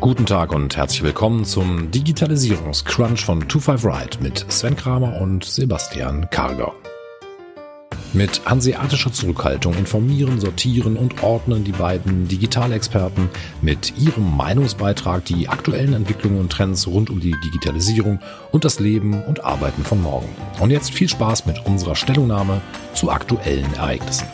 Guten Tag und herzlich willkommen zum Digitalisierungscrunch von 25 Ride mit Sven Kramer und Sebastian Karger. Mit hanseatischer Zurückhaltung informieren, sortieren und ordnen die beiden Digitalexperten mit ihrem Meinungsbeitrag die aktuellen Entwicklungen und Trends rund um die Digitalisierung und das Leben und Arbeiten von morgen. Und jetzt viel Spaß mit unserer Stellungnahme zu aktuellen Ereignissen.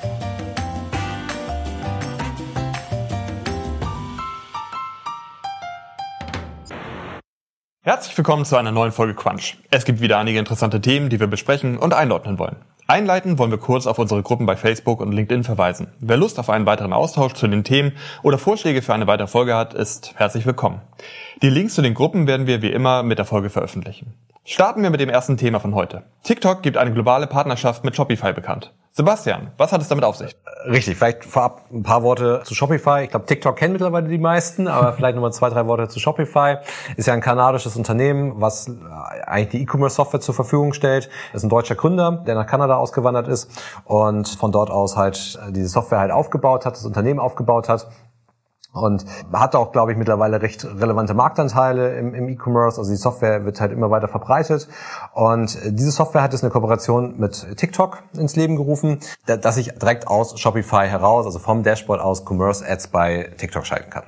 Herzlich willkommen zu einer neuen Folge Quatsch. Es gibt wieder einige interessante Themen, die wir besprechen und einordnen wollen. Einleiten wollen wir kurz auf unsere Gruppen bei Facebook und LinkedIn verweisen. Wer Lust auf einen weiteren Austausch zu den Themen oder Vorschläge für eine weitere Folge hat, ist herzlich willkommen. Die Links zu den Gruppen werden wir wie immer mit der Folge veröffentlichen. Starten wir mit dem ersten Thema von heute. TikTok gibt eine globale Partnerschaft mit Shopify bekannt. Sebastian, was hat es damit auf sich? Richtig, vielleicht vorab ein paar Worte zu Shopify. Ich glaube, TikTok kennen mittlerweile die meisten, aber vielleicht nochmal zwei, drei Worte zu Shopify. Ist ja ein kanadisches Unternehmen, was eigentlich die E-Commerce-Software zur Verfügung stellt. Ist ein deutscher Gründer, der nach Kanada ausgewandert ist und von dort aus halt diese Software halt aufgebaut hat, das Unternehmen aufgebaut hat und hat auch, glaube ich, mittlerweile recht relevante Marktanteile im, im E-Commerce. Also die Software wird halt immer weiter verbreitet. Und diese Software hat jetzt eine Kooperation mit TikTok ins Leben gerufen, dass ich direkt aus Shopify heraus, also vom Dashboard aus Commerce Ads bei TikTok schalten kann.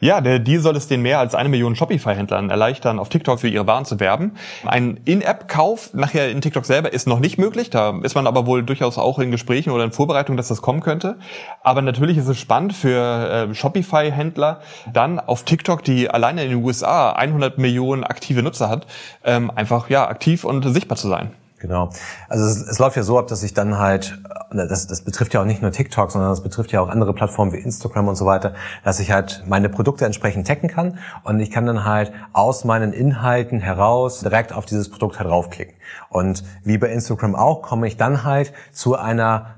Ja, der Deal soll es den mehr als eine Million Shopify-Händlern erleichtern, auf TikTok für ihre Waren zu werben. Ein In-App-Kauf nachher in TikTok selber ist noch nicht möglich. Da ist man aber wohl durchaus auch in Gesprächen oder in Vorbereitung, dass das kommen könnte. Aber natürlich ist es spannend für äh, Shopify-Händler, dann auf TikTok, die alleine in den USA 100 Millionen aktive Nutzer hat, ähm, einfach ja aktiv und sichtbar zu sein. Genau. Also es, es, läuft ja so ab, dass ich dann halt, das, das betrifft ja auch nicht nur TikTok, sondern das betrifft ja auch andere Plattformen wie Instagram und so weiter, dass ich halt meine Produkte entsprechend taggen kann und ich kann dann halt aus meinen Inhalten heraus direkt auf dieses Produkt halt draufklicken. Und wie bei Instagram auch, komme ich dann halt zu einer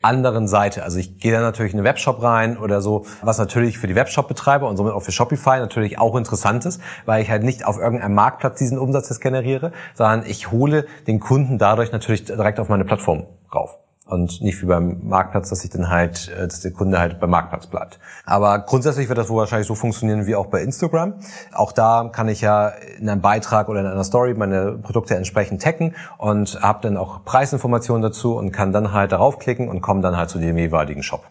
anderen Seite. Also ich gehe da natürlich in einen Webshop rein oder so, was natürlich für die Webshop-Betreiber und somit auch für Shopify natürlich auch interessant ist, weil ich halt nicht auf irgendeinem Marktplatz diesen Umsatz jetzt generiere, sondern ich hole den Kunden dadurch natürlich direkt auf meine Plattform rauf und nicht wie beim Marktplatz, dass ich dann halt, äh, dass der Kunde halt beim Marktplatz bleibt. Aber grundsätzlich wird das wohl wahrscheinlich so funktionieren wie auch bei Instagram. Auch da kann ich ja in einem Beitrag oder in einer Story meine Produkte entsprechend taggen und habe dann auch Preisinformationen dazu und kann dann halt darauf klicken und komme dann halt zu dem jeweiligen Shop.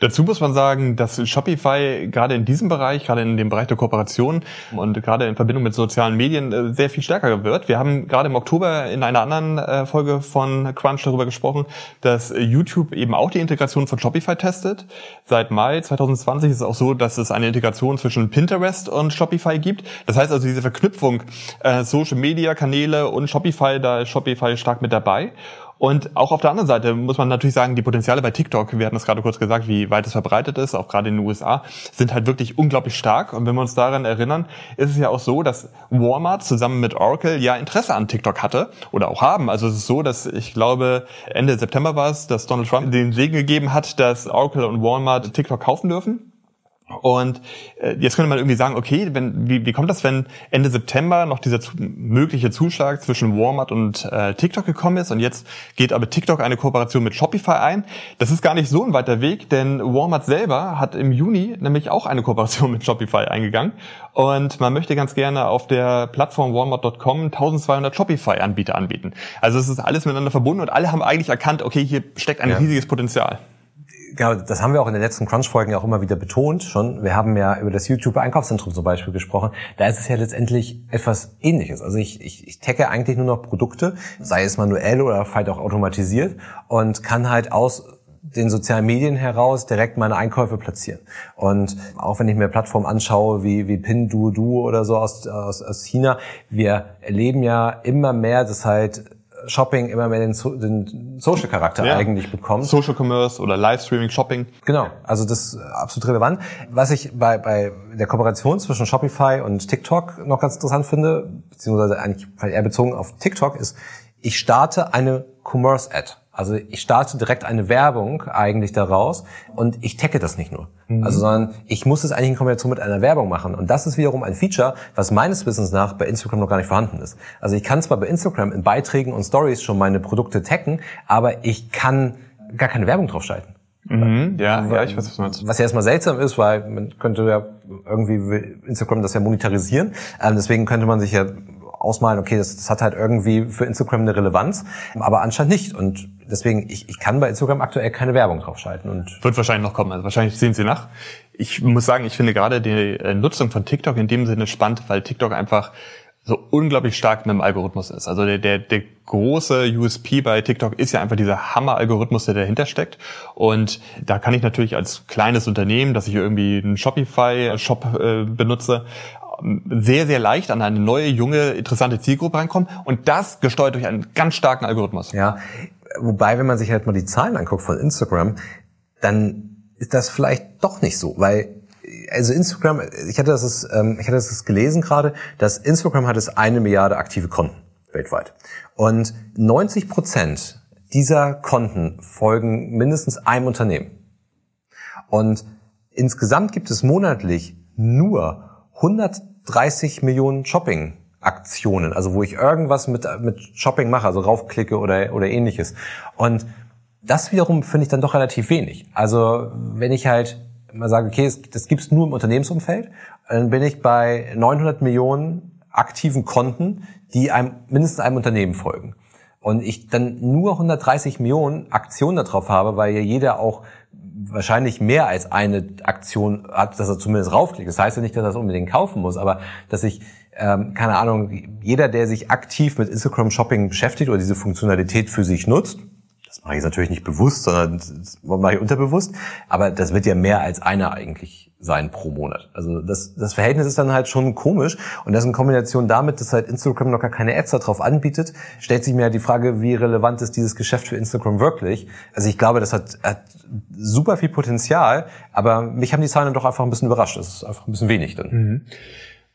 Dazu muss man sagen, dass Shopify gerade in diesem Bereich, gerade in dem Bereich der Kooperation und gerade in Verbindung mit sozialen Medien äh, sehr viel stärker wird. Wir haben gerade im Oktober in einer anderen äh, Folge von Crunch darüber gesprochen, dass YouTube eben auch die Integration von Shopify testet. Seit Mai 2020 ist es auch so, dass es eine Integration zwischen Pinterest und Shopify gibt. Das heißt also diese Verknüpfung äh, Social Media Kanäle und Shopify, da ist Shopify stark mit dabei. Und auch auf der anderen Seite muss man natürlich sagen, die Potenziale bei TikTok, wir hatten es gerade kurz gesagt, wie weit es verbreitet ist, auch gerade in den USA, sind halt wirklich unglaublich stark. Und wenn wir uns daran erinnern, ist es ja auch so, dass Walmart zusammen mit Oracle ja Interesse an TikTok hatte oder auch haben. Also es ist so, dass ich glaube, Ende September war es, dass Donald Trump den Segen gegeben hat, dass Oracle und Walmart TikTok kaufen dürfen. Und äh, jetzt könnte man irgendwie sagen, okay, wenn, wie, wie kommt das, wenn Ende September noch dieser zu, mögliche Zuschlag zwischen Walmart und äh, TikTok gekommen ist und jetzt geht aber TikTok eine Kooperation mit Shopify ein? Das ist gar nicht so ein weiter Weg, denn Walmart selber hat im Juni nämlich auch eine Kooperation mit Shopify eingegangen und man möchte ganz gerne auf der Plattform walmart.com 1200 Shopify-Anbieter anbieten. Also es ist alles miteinander verbunden und alle haben eigentlich erkannt, okay, hier steckt ein ja. riesiges Potenzial genau, das haben wir auch in den letzten Crunch-Folgen ja auch immer wieder betont schon. Wir haben ja über das YouTube-Einkaufszentrum zum Beispiel gesprochen. Da ist es ja letztendlich etwas ähnliches. Also ich, ich, ich tagge eigentlich nur noch Produkte, sei es manuell oder vielleicht auch automatisiert und kann halt aus den sozialen Medien heraus direkt meine Einkäufe platzieren. Und auch wenn ich mir Plattformen anschaue wie, wie Pinduoduo oder so aus, aus, aus China, wir erleben ja immer mehr, dass halt Shopping immer mehr den, den Social-Charakter ja. eigentlich bekommt. Social Commerce oder Livestreaming Shopping. Genau, also das ist absolut relevant. Was ich bei, bei der Kooperation zwischen Shopify und TikTok noch ganz interessant finde, beziehungsweise eigentlich eher bezogen auf TikTok, ist, ich starte eine Commerce-Ad. Also ich starte direkt eine Werbung eigentlich daraus und ich tagge das nicht nur. Mhm. Also sondern ich muss es eigentlich in Kombination mit einer Werbung machen. Und das ist wiederum ein Feature, was meines Wissens nach bei Instagram noch gar nicht vorhanden ist. Also ich kann zwar bei Instagram in Beiträgen und Stories schon meine Produkte taggen, aber ich kann gar keine Werbung drauf schalten. Mhm, ja, ja, ich weiß, was du meinst. Was ja erstmal seltsam ist, weil man könnte ja irgendwie Instagram das ja monetarisieren. Ähm, deswegen könnte man sich ja ausmalen, okay, das, das hat halt irgendwie für Instagram eine Relevanz, aber anscheinend nicht. Und deswegen, ich, ich kann bei Instagram aktuell keine Werbung draufschalten. Und Wird wahrscheinlich noch kommen. Also wahrscheinlich sehen sie nach. Ich muss sagen, ich finde gerade die äh, Nutzung von TikTok in dem Sinne spannend, weil TikTok einfach so unglaublich stark mit dem Algorithmus ist. Also der, der, der große USP bei TikTok ist ja einfach dieser Hammer-Algorithmus, der dahinter steckt. Und da kann ich natürlich als kleines Unternehmen, dass ich irgendwie einen Shopify-Shop äh, benutze, sehr, sehr leicht an eine neue, junge, interessante Zielgruppe reinkommen. Und das gesteuert durch einen ganz starken Algorithmus. Ja, wobei, wenn man sich halt mal die Zahlen anguckt von Instagram, dann ist das vielleicht doch nicht so, weil also Instagram, ich hatte das, ähm, ich hatte das gelesen gerade, dass Instagram hat es eine Milliarde aktive Konten weltweit. Und 90 Prozent dieser Konten folgen mindestens einem Unternehmen. Und insgesamt gibt es monatlich nur 130 Millionen Shopping Aktionen, also wo ich irgendwas mit, mit Shopping mache, also raufklicke oder, oder ähnliches. Und das wiederum finde ich dann doch relativ wenig. Also wenn ich halt mal sage, okay, das gibt's nur im Unternehmensumfeld, dann bin ich bei 900 Millionen aktiven Konten, die einem, mindestens einem Unternehmen folgen. Und ich dann nur 130 Millionen Aktionen darauf habe, weil ja jeder auch wahrscheinlich mehr als eine Aktion hat, dass er zumindest raufklickt. Das heißt ja nicht, dass er das unbedingt kaufen muss, aber dass ich, ähm, keine Ahnung, jeder, der sich aktiv mit Instagram Shopping beschäftigt oder diese Funktionalität für sich nutzt, das mache ich natürlich nicht bewusst, sondern das mache ich unterbewusst. Aber das wird ja mehr als einer eigentlich sein pro Monat. Also das, das Verhältnis ist dann halt schon komisch. Und das in Kombination damit, dass halt Instagram noch gar keine Ads darauf anbietet, stellt sich mir halt die Frage, wie relevant ist dieses Geschäft für Instagram wirklich? Also ich glaube, das hat, hat super viel Potenzial, aber mich haben die Zahlen dann doch einfach ein bisschen überrascht. Das ist einfach ein bisschen wenig dann. Mhm.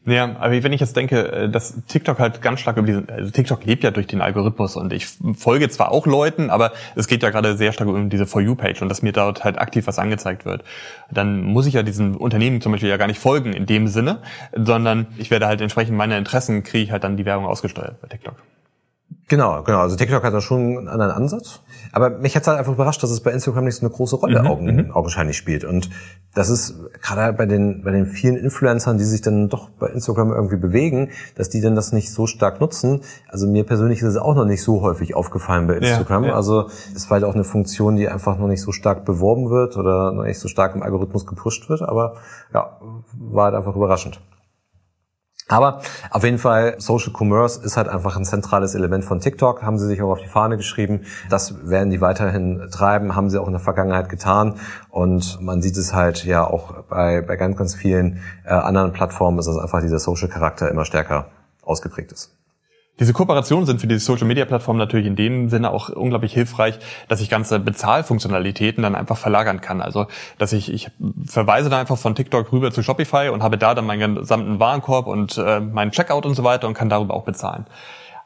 Ja, aber wenn ich jetzt denke, äh, dass TikTok halt ganz stark über diesen, also TikTok lebt ja durch den Algorithmus und ich folge zwar auch Leuten, aber es geht ja gerade sehr stark um diese For You-Page und dass mir dort halt aktiv was angezeigt wird. Dann muss ich ja diesen Unternehmen zum Beispiel ja gar nicht folgen in dem Sinne, sondern ich werde halt entsprechend meiner Interessen kriege ich halt dann die Werbung ausgesteuert bei TikTok. Genau, genau. Also TikTok hat da schon einen anderen Ansatz. Aber mich hat es halt einfach überrascht, dass es bei Instagram nicht so eine große Rolle mhm, augen, mhm. augenscheinlich spielt. Und das ist gerade bei den, bei den vielen Influencern, die sich dann doch bei Instagram irgendwie bewegen, dass die dann das nicht so stark nutzen. Also mir persönlich ist es auch noch nicht so häufig aufgefallen bei Instagram. Ja, ja. Also es war halt auch eine Funktion, die einfach noch nicht so stark beworben wird oder noch nicht so stark im Algorithmus gepusht wird. Aber ja, war halt einfach überraschend. Aber auf jeden Fall, Social Commerce ist halt einfach ein zentrales Element von TikTok, haben sie sich auch auf die Fahne geschrieben. Das werden die weiterhin treiben, haben sie auch in der Vergangenheit getan. Und man sieht es halt ja auch bei, bei ganz, ganz vielen äh, anderen Plattformen, ist das einfach dieser Social-Charakter immer stärker ausgeprägt ist. Diese Kooperationen sind für die Social Media Plattform natürlich in dem Sinne auch unglaublich hilfreich, dass ich ganze Bezahlfunktionalitäten dann einfach verlagern kann. Also, dass ich, ich verweise dann einfach von TikTok rüber zu Shopify und habe da dann meinen gesamten Warenkorb und äh, meinen Checkout und so weiter und kann darüber auch bezahlen.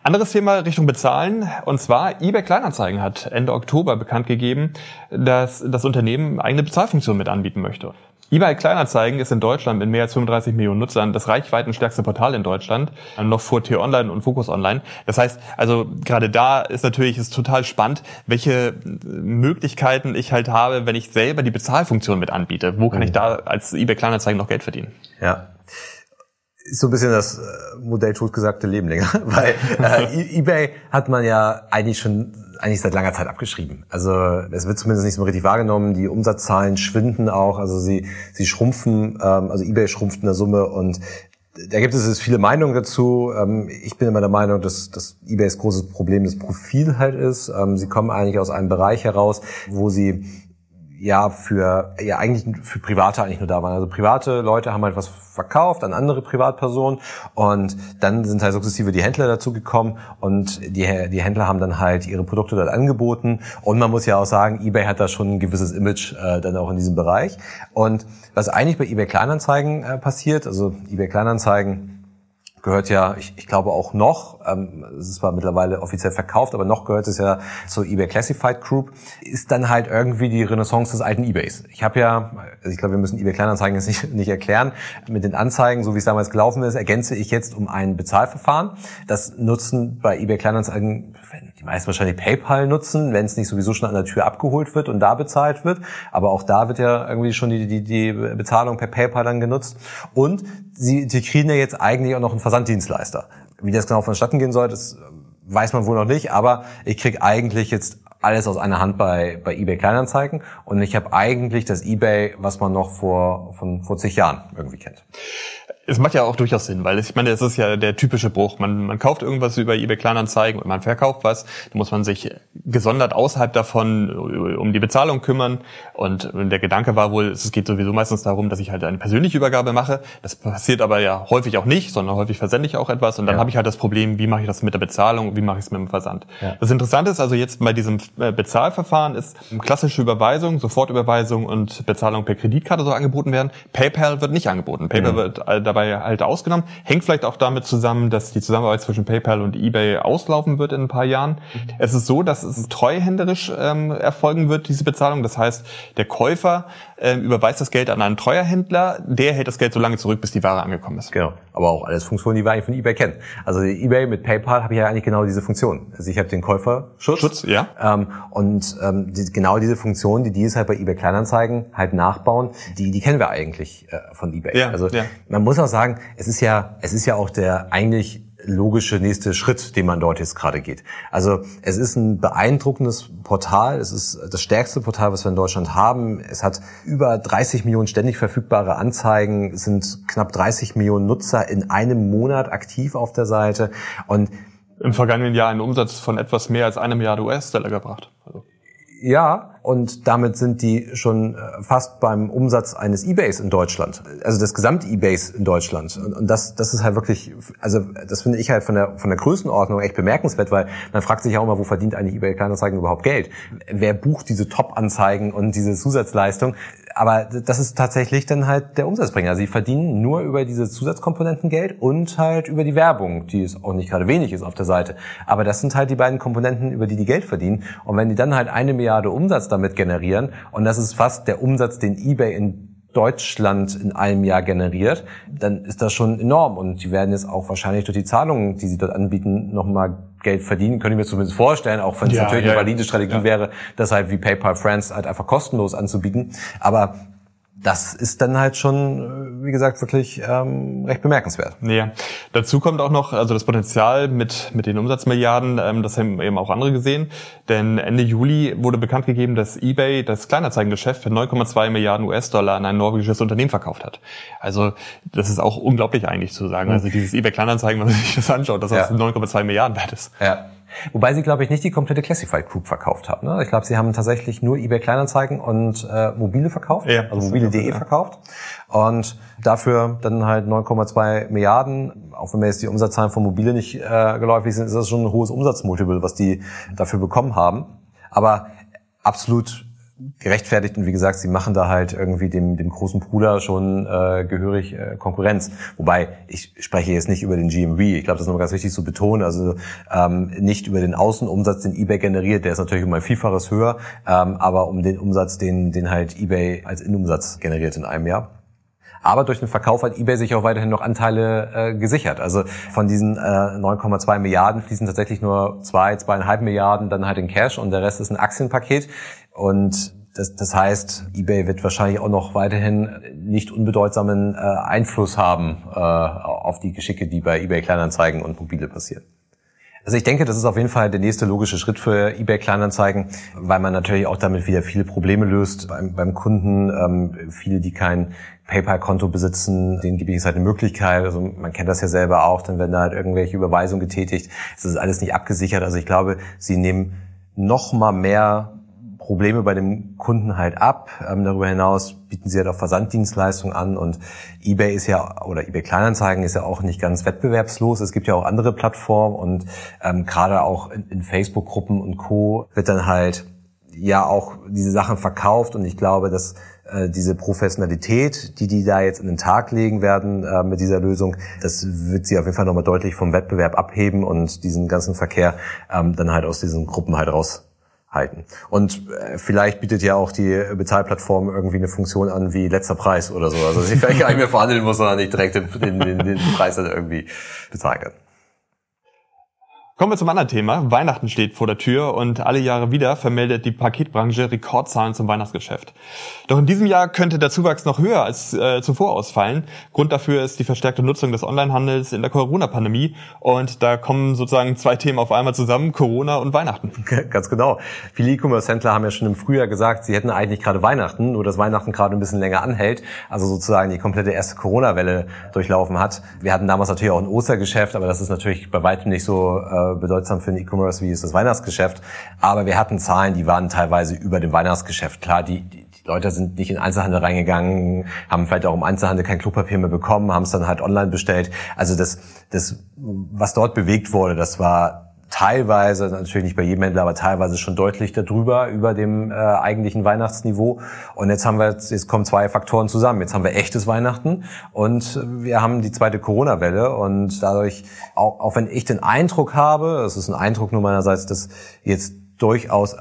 Anderes Thema Richtung Bezahlen, und zwar eBay Kleinanzeigen hat Ende Oktober bekannt gegeben, dass das Unternehmen eigene Bezahlfunktion mit anbieten möchte eBay Kleinanzeigen ist in Deutschland mit mehr als 35 Millionen Nutzern das reichweitenstärkste Portal in Deutschland, noch vor T-Online und Focus Online. Das heißt, also gerade da ist natürlich ist total spannend, welche Möglichkeiten ich halt habe, wenn ich selber die Bezahlfunktion mit anbiete. Wo kann mhm. ich da als eBay Kleinanzeigen noch Geld verdienen? Ja, ist so ein bisschen das äh, Modell totgesagte Leben länger, weil äh, eBay hat man ja eigentlich schon eigentlich seit langer Zeit abgeschrieben. Also es wird zumindest nicht so richtig wahrgenommen. Die Umsatzzahlen schwinden auch, also sie sie schrumpfen, ähm, also eBay schrumpft in der Summe und da gibt es viele Meinungen dazu. Ähm, ich bin immer der Meinung, dass, dass eBays großes Problem das Profil halt ist. Ähm, sie kommen eigentlich aus einem Bereich heraus, wo sie ja für ja eigentlich für Private eigentlich nur da waren. Also private Leute haben halt was verkauft an andere Privatpersonen und dann sind halt sukzessive die Händler dazu gekommen und die, die Händler haben dann halt ihre Produkte dort angeboten und man muss ja auch sagen, eBay hat da schon ein gewisses Image äh, dann auch in diesem Bereich und was eigentlich bei eBay Kleinanzeigen äh, passiert, also eBay Kleinanzeigen gehört ja, ich, ich glaube auch noch, ähm, es ist zwar mittlerweile offiziell verkauft, aber noch gehört es ja zur eBay Classified Group, ist dann halt irgendwie die Renaissance des alten eBays. Ich habe ja, also ich glaube, wir müssen eBay Kleinanzeigen jetzt nicht, nicht erklären, mit den Anzeigen, so wie es damals gelaufen ist, ergänze ich jetzt um ein Bezahlverfahren. Das nutzen bei eBay Kleinanzeigen die meisten wahrscheinlich PayPal nutzen, wenn es nicht sowieso schon an der Tür abgeholt wird und da bezahlt wird. Aber auch da wird ja irgendwie schon die, die, die Bezahlung per PayPal dann genutzt. Und sie integrieren ja jetzt eigentlich auch noch einen Versanddienstleister. Wie das genau vonstatten gehen soll, das weiß man wohl noch nicht. Aber ich krieg eigentlich jetzt alles aus einer Hand bei, bei eBay Kleinanzeigen und ich habe eigentlich das eBay, was man noch vor, von vor zig Jahren irgendwie kennt es macht ja auch durchaus Sinn, weil ich meine, es ist ja der typische Bruch. Man, man kauft irgendwas über eBay Kleinanzeigen und man verkauft was. Da muss man sich gesondert außerhalb davon um die Bezahlung kümmern. Und der Gedanke war wohl, es geht sowieso meistens darum, dass ich halt eine persönliche Übergabe mache. Das passiert aber ja häufig auch nicht, sondern häufig versende ich auch etwas. Und dann ja. habe ich halt das Problem, wie mache ich das mit der Bezahlung, wie mache ich es mit dem Versand. Ja. Das Interessante ist also jetzt bei diesem äh, Bezahlverfahren ist klassische Überweisung, Sofortüberweisung und Bezahlung per Kreditkarte so angeboten werden. PayPal wird nicht angeboten. PayPal mhm. wird äh, dabei dabei halt ausgenommen. Hängt vielleicht auch damit zusammen, dass die Zusammenarbeit zwischen PayPal und eBay auslaufen wird in ein paar Jahren. Mhm. Es ist so, dass es treuhänderisch ähm, erfolgen wird, diese Bezahlung. Das heißt, der Käufer äh, überweist das Geld an einen Treuerhändler, der hält das Geld so lange zurück, bis die Ware angekommen ist. Genau. Aber auch alles Funktionen, die wir eigentlich von eBay kennen. Also eBay mit PayPal habe ich ja eigentlich genau diese Funktion. Also ich habe den Käuferschutz. Schutz, ja. Ähm, und ähm, die, genau diese Funktion, die die es halt bei eBay Kleinanzeigen halt nachbauen, die, die kennen wir eigentlich äh, von eBay. Ja, also ja. man muss auch sagen, es ist ja, es ist ja auch der eigentlich logische nächste Schritt, den man dort jetzt gerade geht. Also es ist ein beeindruckendes Portal. Es ist das stärkste Portal, was wir in Deutschland haben. Es hat über 30 Millionen ständig verfügbare Anzeigen. Es sind knapp 30 Millionen Nutzer in einem Monat aktiv auf der Seite. Und im vergangenen Jahr einen Umsatz von etwas mehr als eine Milliarde US-Dollar gebracht. Also ja, und damit sind die schon äh, fast beim Umsatz eines Ebays in Deutschland. Also des Gesamt-Ebays in Deutschland. Und, das, das ist halt wirklich, also das finde ich halt von der, von der Größenordnung echt bemerkenswert, weil man fragt sich ja auch immer, wo verdient eigentlich eBay Kleinanzeigen überhaupt Geld? Wer bucht diese Top-Anzeigen und diese Zusatzleistung? Aber das ist tatsächlich dann halt der Umsatzbringer. Sie verdienen nur über diese Zusatzkomponenten Geld und halt über die Werbung, die es auch nicht gerade wenig ist auf der Seite. Aber das sind halt die beiden Komponenten, über die die Geld verdienen. Und wenn die dann halt eine Milliarde Umsatz damit generieren, und das ist fast der Umsatz, den eBay in Deutschland in einem Jahr generiert, dann ist das schon enorm. Und die werden jetzt auch wahrscheinlich durch die Zahlungen, die sie dort anbieten, nochmal Geld verdienen, könnte ich mir zumindest vorstellen, auch wenn es ja, natürlich ja, eine valide Strategie ja. wäre, das halt wie PayPal Friends halt einfach kostenlos anzubieten. Aber das ist dann halt schon, wie gesagt, wirklich ähm, recht bemerkenswert. Ja. Dazu kommt auch noch also das Potenzial mit mit den Umsatzmilliarden, ähm, das haben eben auch andere gesehen. Denn Ende Juli wurde bekannt gegeben, dass eBay das Kleinanzeigengeschäft für 9,2 Milliarden US-Dollar an ein norwegisches Unternehmen verkauft hat. Also das ist auch unglaublich eigentlich zu sagen. Also dieses eBay Kleinanzeigen, wenn man sich das anschaut, dass das ja. 9,2 Milliarden wert ist. Ja. Wobei sie, glaube ich, nicht die komplette Classified Group verkauft haben. Ne? Ich glaube, sie haben tatsächlich nur eBay Kleinanzeigen und äh, mobile verkauft, ja, also mobile.de ja. verkauft. Und dafür dann halt 9,2 Milliarden. Auch wenn mir jetzt die Umsatzzahlen von mobile nicht äh, geläufig sind, ist das schon ein hohes Umsatzmultiple, was die dafür bekommen haben. Aber absolut gerechtfertigt und wie gesagt, sie machen da halt irgendwie dem, dem großen Bruder schon äh, gehörig äh, Konkurrenz. Wobei, ich spreche jetzt nicht über den GMV. Ich glaube, das ist noch ganz wichtig zu betonen. Also ähm, nicht über den Außenumsatz, den eBay generiert, der ist natürlich um ein Vielfaches höher, ähm, aber um den Umsatz, den, den halt eBay als Innenumsatz generiert in einem Jahr. Aber durch den Verkauf hat eBay sich auch weiterhin noch Anteile äh, gesichert. Also von diesen äh, 9,2 Milliarden fließen tatsächlich nur zwei, zweieinhalb Milliarden dann halt in Cash und der Rest ist ein Aktienpaket. Und das, das heißt, eBay wird wahrscheinlich auch noch weiterhin nicht unbedeutsamen äh, Einfluss haben äh, auf die Geschicke, die bei eBay Kleinanzeigen und Mobile passieren. Also ich denke, das ist auf jeden Fall der nächste logische Schritt für eBay Kleinanzeigen, weil man natürlich auch damit wieder viele Probleme löst beim, beim Kunden. Ähm, viele, die kein PayPal-Konto besitzen, denen gebe ich jetzt halt eine Möglichkeit. Also man kennt das ja selber auch, dann werden da halt irgendwelche Überweisungen getätigt. Es ist alles nicht abgesichert. Also ich glaube, sie nehmen noch mal mehr Probleme bei dem Kunden halt ab. Ähm, darüber hinaus bieten sie halt auch Versanddienstleistungen an und eBay ist ja oder eBay Kleinanzeigen ist ja auch nicht ganz wettbewerbslos. Es gibt ja auch andere Plattformen und ähm, gerade auch in, in Facebook-Gruppen und Co. wird dann halt ja auch diese Sachen verkauft und ich glaube, dass äh, diese Professionalität, die die da jetzt in den Tag legen werden äh, mit dieser Lösung, das wird sie auf jeden Fall nochmal deutlich vom Wettbewerb abheben und diesen ganzen Verkehr ähm, dann halt aus diesen Gruppen halt raushalten. Und äh, vielleicht bietet ja auch die Bezahlplattform irgendwie eine Funktion an wie letzter Preis oder so. Also dass ich vielleicht gar nicht mehr verhandeln muss, sondern nicht direkt den, den, den, den Preis dann irgendwie bezahlen kann. Kommen wir zum anderen Thema. Weihnachten steht vor der Tür und alle Jahre wieder vermeldet die Paketbranche Rekordzahlen zum Weihnachtsgeschäft. Doch in diesem Jahr könnte der Zuwachs noch höher als äh, zuvor ausfallen. Grund dafür ist die verstärkte Nutzung des Onlinehandels in der Corona-Pandemie und da kommen sozusagen zwei Themen auf einmal zusammen, Corona und Weihnachten. Ganz genau. Viele E-Commerce-Händler haben ja schon im Frühjahr gesagt, sie hätten eigentlich gerade Weihnachten, nur dass Weihnachten gerade ein bisschen länger anhält, also sozusagen die komplette erste Corona-Welle durchlaufen hat. Wir hatten damals natürlich auch ein Ostergeschäft, aber das ist natürlich bei weitem nicht so äh, bedeutsam für den E-Commerce wie ist das Weihnachtsgeschäft. Aber wir hatten Zahlen, die waren teilweise über dem Weihnachtsgeschäft. Klar, die, die, die Leute sind nicht in Einzelhandel reingegangen, haben vielleicht auch im Einzelhandel kein Klopapier mehr bekommen, haben es dann halt online bestellt. Also das, das, was dort bewegt wurde, das war teilweise, natürlich nicht bei jedem Händler, aber teilweise schon deutlich darüber, über dem äh, eigentlichen Weihnachtsniveau. Und jetzt haben wir, jetzt kommen zwei Faktoren zusammen. Jetzt haben wir echtes Weihnachten und wir haben die zweite Corona-Welle und dadurch, auch, auch wenn ich den Eindruck habe, es ist ein Eindruck nur meinerseits, dass jetzt durchaus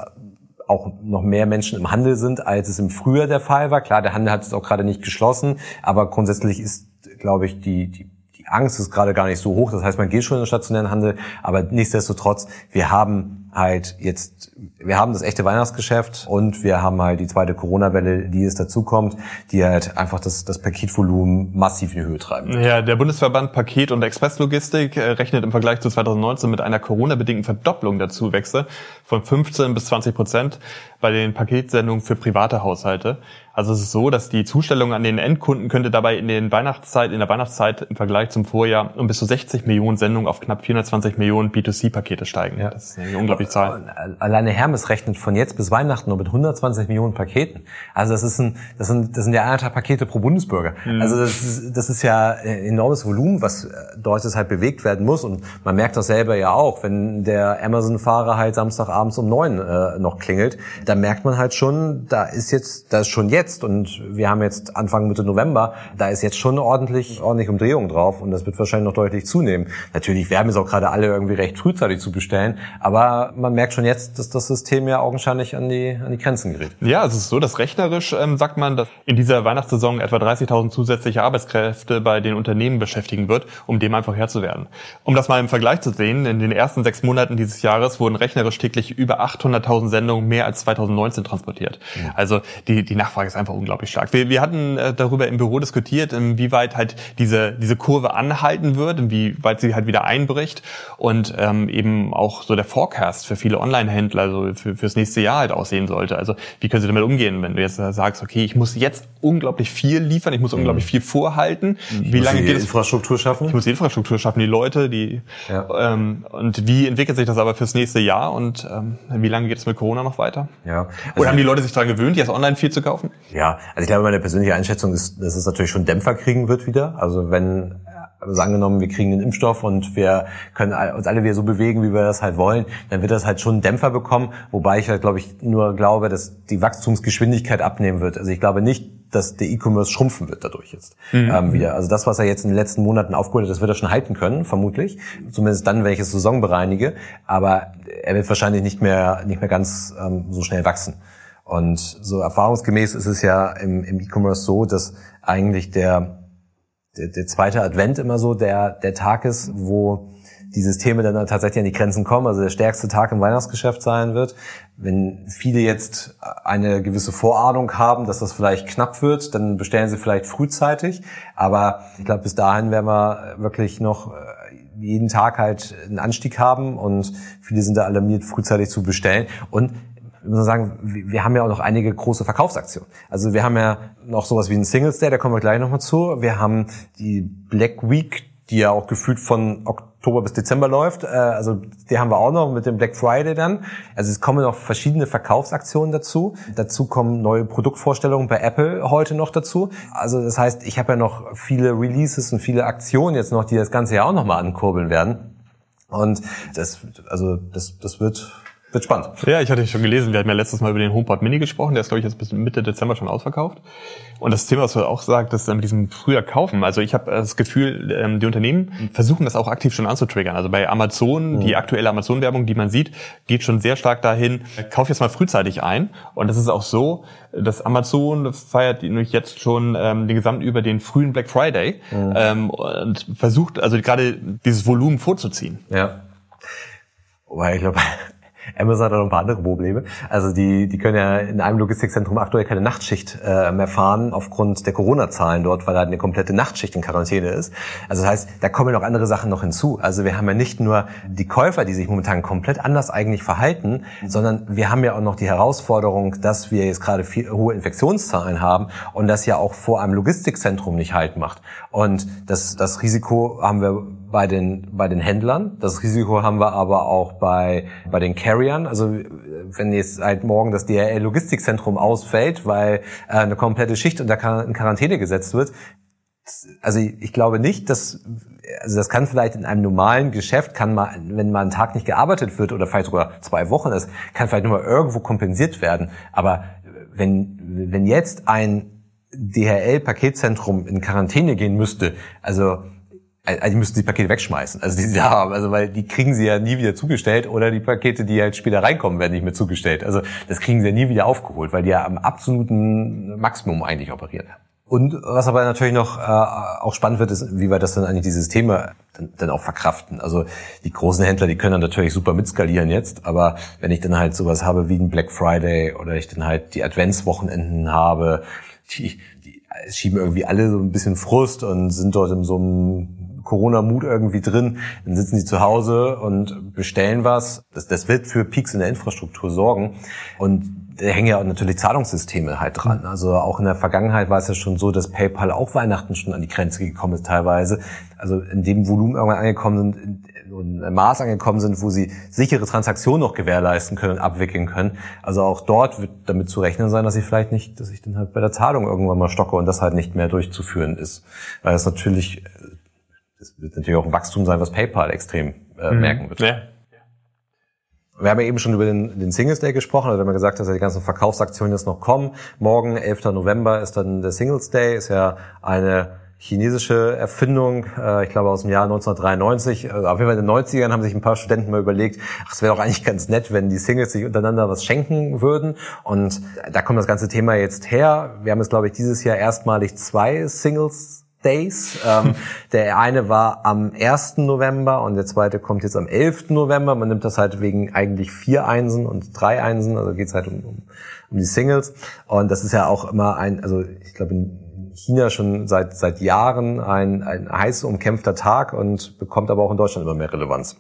auch noch mehr Menschen im Handel sind, als es im Frühjahr der Fall war. Klar, der Handel hat es auch gerade nicht geschlossen, aber grundsätzlich ist, glaube ich, die, die Angst ist gerade gar nicht so hoch. Das heißt, man geht schon in den stationären Handel, aber nichtsdestotrotz, wir haben halt jetzt, wir haben das echte Weihnachtsgeschäft und wir haben halt die zweite Corona-Welle, die jetzt dazukommt, die halt einfach das, das Paketvolumen massiv in die Höhe treiben. Ja, der Bundesverband Paket- und Expresslogistik äh, rechnet im Vergleich zu 2019 mit einer Corona-bedingten Verdopplung der Zuwächse von 15 bis 20 Prozent bei den Paketsendungen für private Haushalte. Also es ist so, dass die Zustellung an den Endkunden könnte dabei in den Weihnachtszeit, in der Weihnachtszeit im Vergleich zum Vorjahr um bis zu 60 Millionen Sendungen auf knapp 420 Millionen B2C-Pakete steigen. Ja. Das ist eine unglaubliche Zahl. Alleine Hermes rechnet von jetzt bis Weihnachten nur mit 120 Millionen Paketen. Also das ist ein, das sind, das sind ja anderthalb Pakete pro Bundesbürger. Mhm. Also das ist, das ist ja ein enormes Volumen, was äh, dort halt bewegt werden muss. Und man merkt das selber ja auch, wenn der Amazon-Fahrer halt Samstagabends um neun äh, noch klingelt, da merkt man halt schon, da ist jetzt, da ist schon jetzt und wir haben jetzt Anfang Mitte November, da ist jetzt schon ordentlich, ordentlich Umdrehung drauf und das wird wahrscheinlich noch deutlich zunehmen. Natürlich werben es auch gerade alle irgendwie recht frühzeitig zu bestellen, aber man merkt schon jetzt, dass das System ja augenscheinlich an die, an die Grenzen gerät. Ja, es ist so, dass rechnerisch ähm, sagt man, dass in dieser Weihnachtssaison etwa 30.000 zusätzliche Arbeitskräfte bei den Unternehmen beschäftigen wird, um dem einfach Herr zu werden. Um das mal im Vergleich zu sehen, in den ersten sechs Monaten dieses Jahres wurden rechnerisch täglich über 800.000 Sendungen mehr als 2019 transportiert. Also die, die Nachfrage ist einfach unglaublich stark. Wir, wir hatten äh, darüber im Büro diskutiert, inwieweit halt diese, diese Kurve anhalten wird, inwieweit sie halt wieder einbricht und ähm, eben auch so der Forecast für viele Online-Händler, also für, fürs nächste Jahr halt aussehen sollte. Also wie können sie damit umgehen, wenn du jetzt sagst, okay, ich muss jetzt unglaublich viel liefern, ich muss mhm. unglaublich viel vorhalten. Ich wie lange geht es? Infrastruktur schaffen? Ich muss die Infrastruktur schaffen, die Leute, die ja. ähm, und wie entwickelt sich das aber fürs nächste Jahr und ähm, wie lange geht es mit Corona noch weiter? Ja. Also Oder haben die Leute sich daran gewöhnt, jetzt online viel zu kaufen? Ja, also ich glaube, meine persönliche Einschätzung ist, dass es natürlich schon Dämpfer kriegen wird wieder. Also wenn also angenommen, wir kriegen den Impfstoff und wir können uns alle wieder so bewegen, wie wir das halt wollen, dann wird das halt schon einen Dämpfer bekommen, wobei ich halt, glaube ich, nur glaube, dass die Wachstumsgeschwindigkeit abnehmen wird. Also ich glaube nicht, dass der E-Commerce schrumpfen wird dadurch jetzt mhm. ähm, wieder. Also das, was er jetzt in den letzten Monaten aufgeholt hat, das wird er schon halten können, vermutlich. Zumindest dann, wenn ich es Saison bereinige. Aber er wird wahrscheinlich nicht mehr, nicht mehr ganz ähm, so schnell wachsen. Und so erfahrungsgemäß ist es ja im, im E-Commerce so, dass eigentlich der, der, der zweite Advent immer so der, der Tag ist, wo die Systeme dann tatsächlich an die Grenzen kommen, also der stärkste Tag im Weihnachtsgeschäft sein wird. Wenn viele jetzt eine gewisse Vorahnung haben, dass das vielleicht knapp wird, dann bestellen sie vielleicht frühzeitig. Aber ich glaube, bis dahin werden wir wirklich noch äh, jeden Tag halt einen Anstieg haben und viele sind da alarmiert, frühzeitig zu bestellen. Und ich muss sagen, wir haben ja auch noch einige große Verkaufsaktionen. Also wir haben ja noch sowas wie einen Singles Day, da kommen wir gleich nochmal zu. Wir haben die Black Week, die ja auch gefühlt von Oktober bis Dezember läuft. Äh, also die haben wir auch noch mit dem Black Friday dann. Also es kommen noch verschiedene Verkaufsaktionen dazu. Dazu kommen neue Produktvorstellungen bei Apple heute noch dazu. Also das heißt, ich habe ja noch viele Releases und viele Aktionen jetzt noch, die das ganze Jahr auch nochmal ankurbeln werden. Und das, also das, das wird wird spannend. Ja, ich hatte schon gelesen, wir hatten ja letztes Mal über den HomePod Mini gesprochen, der ist, glaube ich, jetzt bis Mitte Dezember schon ausverkauft. Und das Thema, was du auch sagst, das mit diesem früher kaufen. Also ich habe das Gefühl, ähm, die Unternehmen versuchen das auch aktiv schon anzutriggern. Also bei Amazon, mhm. die aktuelle Amazon-Werbung, die man sieht, geht schon sehr stark dahin, kauf jetzt mal frühzeitig ein. Und das ist auch so, dass Amazon feiert nämlich jetzt schon ähm, den gesamten über den frühen Black Friday mhm. ähm, und versucht also gerade dieses Volumen vorzuziehen. Ja. Weil ich glaube, Amazon hat auch ein paar andere Probleme. Also die, die können ja in einem Logistikzentrum aktuell keine Nachtschicht äh, mehr fahren aufgrund der Corona-Zahlen dort, weil da eine komplette Nachtschicht in Quarantäne ist. Also das heißt, da kommen noch andere Sachen noch hinzu. Also wir haben ja nicht nur die Käufer, die sich momentan komplett anders eigentlich verhalten, sondern wir haben ja auch noch die Herausforderung, dass wir jetzt gerade viel, hohe Infektionszahlen haben und das ja auch vor einem Logistikzentrum nicht halt macht. Und das, das Risiko haben wir bei den, bei den Händlern. Das Risiko haben wir aber auch bei, bei den Carriern. Also wenn jetzt seit morgen das DRL-Logistikzentrum ausfällt, weil äh, eine komplette Schicht unter Quarantäne gesetzt wird, also ich glaube nicht, dass also das kann vielleicht in einem normalen Geschäft, kann mal, wenn mal ein Tag nicht gearbeitet wird oder vielleicht sogar zwei Wochen ist, kann vielleicht nur mal irgendwo kompensiert werden. Aber wenn, wenn jetzt ein DHL-Paketzentrum in Quarantäne gehen müsste, also also die müssen die Pakete wegschmeißen. Also die sie also weil die kriegen sie ja nie wieder zugestellt oder die Pakete, die halt später reinkommen, werden nicht mehr zugestellt. Also das kriegen sie ja nie wieder aufgeholt, weil die ja am absoluten Maximum eigentlich operieren. Und was aber natürlich noch äh, auch spannend wird, ist, wie wir das dann eigentlich die Systeme dann, dann auch verkraften. Also die großen Händler, die können dann natürlich super mitskalieren jetzt, aber wenn ich dann halt sowas habe wie ein Black Friday oder ich dann halt die Adventswochenenden habe, die, die schieben irgendwie alle so ein bisschen Frust und sind dort in so einem Corona-Mut irgendwie drin, dann sitzen sie zu Hause und bestellen was. Das, das wird für Peaks in der Infrastruktur sorgen. Und da hängen ja natürlich Zahlungssysteme halt dran. Also auch in der Vergangenheit war es ja schon so, dass PayPal auch Weihnachten schon an die Grenze gekommen ist teilweise. Also in dem Volumen irgendwann angekommen sind und ein Maß angekommen sind, wo sie sichere Transaktionen noch gewährleisten können und abwickeln können. Also auch dort wird damit zu rechnen sein, dass ich vielleicht nicht, dass ich dann halt bei der Zahlung irgendwann mal stocke und das halt nicht mehr durchzuführen ist. Weil es natürlich das wird natürlich auch ein Wachstum sein, was PayPal extrem äh, mhm. merken wird. Ja. Wir haben ja eben schon über den, den Singles Day gesprochen, da haben wir gesagt, dass ja die ganzen Verkaufsaktionen jetzt noch kommen. Morgen, 11. November, ist dann der Singles Day, ist ja eine chinesische Erfindung, äh, ich glaube aus dem Jahr 1993. Also auf jeden Fall in den 90ern haben sich ein paar Studenten mal überlegt, ach, es wäre doch eigentlich ganz nett, wenn die Singles sich untereinander was schenken würden. Und da kommt das ganze Thema jetzt her. Wir haben jetzt, glaube ich, dieses Jahr erstmalig zwei Singles Days. Ähm, der eine war am 1. November und der zweite kommt jetzt am 11. November. Man nimmt das halt wegen eigentlich vier Einsen und drei Einsen, also geht's halt um, um, um die Singles. Und das ist ja auch immer ein, also ich glaube in China schon seit, seit Jahren ein, ein heiß umkämpfter Tag und bekommt aber auch in Deutschland immer mehr Relevanz.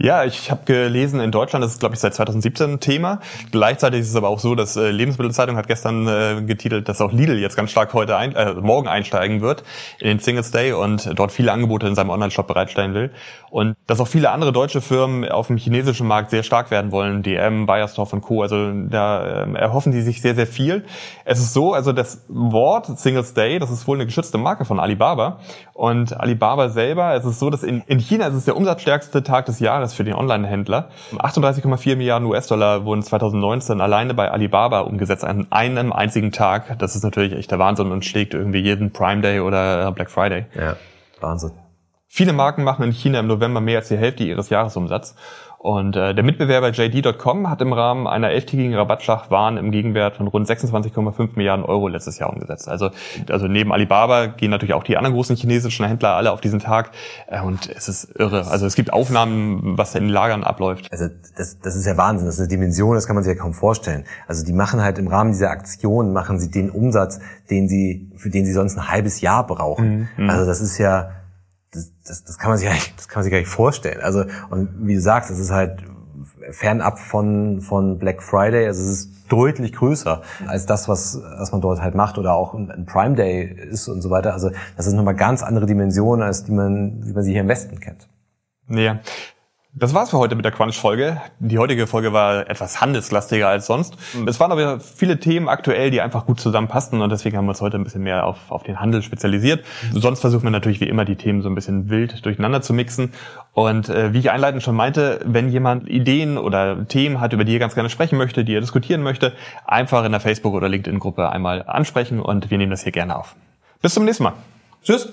Ja, ich habe gelesen, in Deutschland ist es, glaube ich, seit 2017 ein Thema. Gleichzeitig ist es aber auch so, dass äh, Lebensmittelzeitung hat gestern äh, getitelt, dass auch Lidl jetzt ganz stark heute ein, äh, morgen einsteigen wird in den Singles Day und dort viele Angebote in seinem Online-Shop bereitstellen will. Und dass auch viele andere deutsche Firmen auf dem chinesischen Markt sehr stark werden wollen, DM, Bayersdorf und Co. Also da äh, erhoffen die sich sehr, sehr viel. Es ist so, also das Wort Singles Day, das ist wohl eine geschützte Marke von Alibaba. Und Alibaba selber, es ist so, dass in, in China ist es der umsatzstärkste Tag des Jahres Jahres für den Online-Händler. 38,4 Milliarden US-Dollar wurden 2019 alleine bei Alibaba umgesetzt an einem einzigen Tag. Das ist natürlich echt der Wahnsinn und schlägt irgendwie jeden Prime Day oder Black Friday. Ja, Wahnsinn. Viele Marken machen in China im November mehr als die Hälfte ihres Jahresumsatzes. Und äh, der Mitbewerber JD.com hat im Rahmen einer elftägigen Rabattschlacht Waren im Gegenwert von rund 26,5 Milliarden Euro letztes Jahr umgesetzt. Also, also neben Alibaba gehen natürlich auch die anderen großen chinesischen Händler alle auf diesen Tag. Äh, und es ist irre. Also es gibt Aufnahmen, was da in den Lagern abläuft. Also das, das ist ja Wahnsinn. Das ist eine Dimension, das kann man sich ja kaum vorstellen. Also die machen halt im Rahmen dieser Aktion, machen sie den Umsatz, den sie, für den sie sonst ein halbes Jahr brauchen. Mhm. Also das ist ja das, das, das kann man sich gar nicht, das kann man sich gar nicht vorstellen. Also und wie du sagst, es ist halt fernab von von Black Friday, also es ist deutlich größer als das, was was man dort halt macht oder auch ein Prime Day ist und so weiter. Also das ist nochmal ganz andere Dimensionen, als die man wie man sie hier im Westen kennt. Ja. Das war's für heute mit der Crunch-Folge. Die heutige Folge war etwas handelslastiger als sonst. Es waren aber viele Themen aktuell, die einfach gut zusammenpassten und deswegen haben wir uns heute ein bisschen mehr auf, auf den Handel spezialisiert. Sonst versuchen wir natürlich wie immer die Themen so ein bisschen wild durcheinander zu mixen. Und äh, wie ich einleitend schon meinte, wenn jemand Ideen oder Themen hat, über die er ganz gerne sprechen möchte, die er diskutieren möchte, einfach in der Facebook- oder LinkedIn-Gruppe einmal ansprechen und wir nehmen das hier gerne auf. Bis zum nächsten Mal. Tschüss.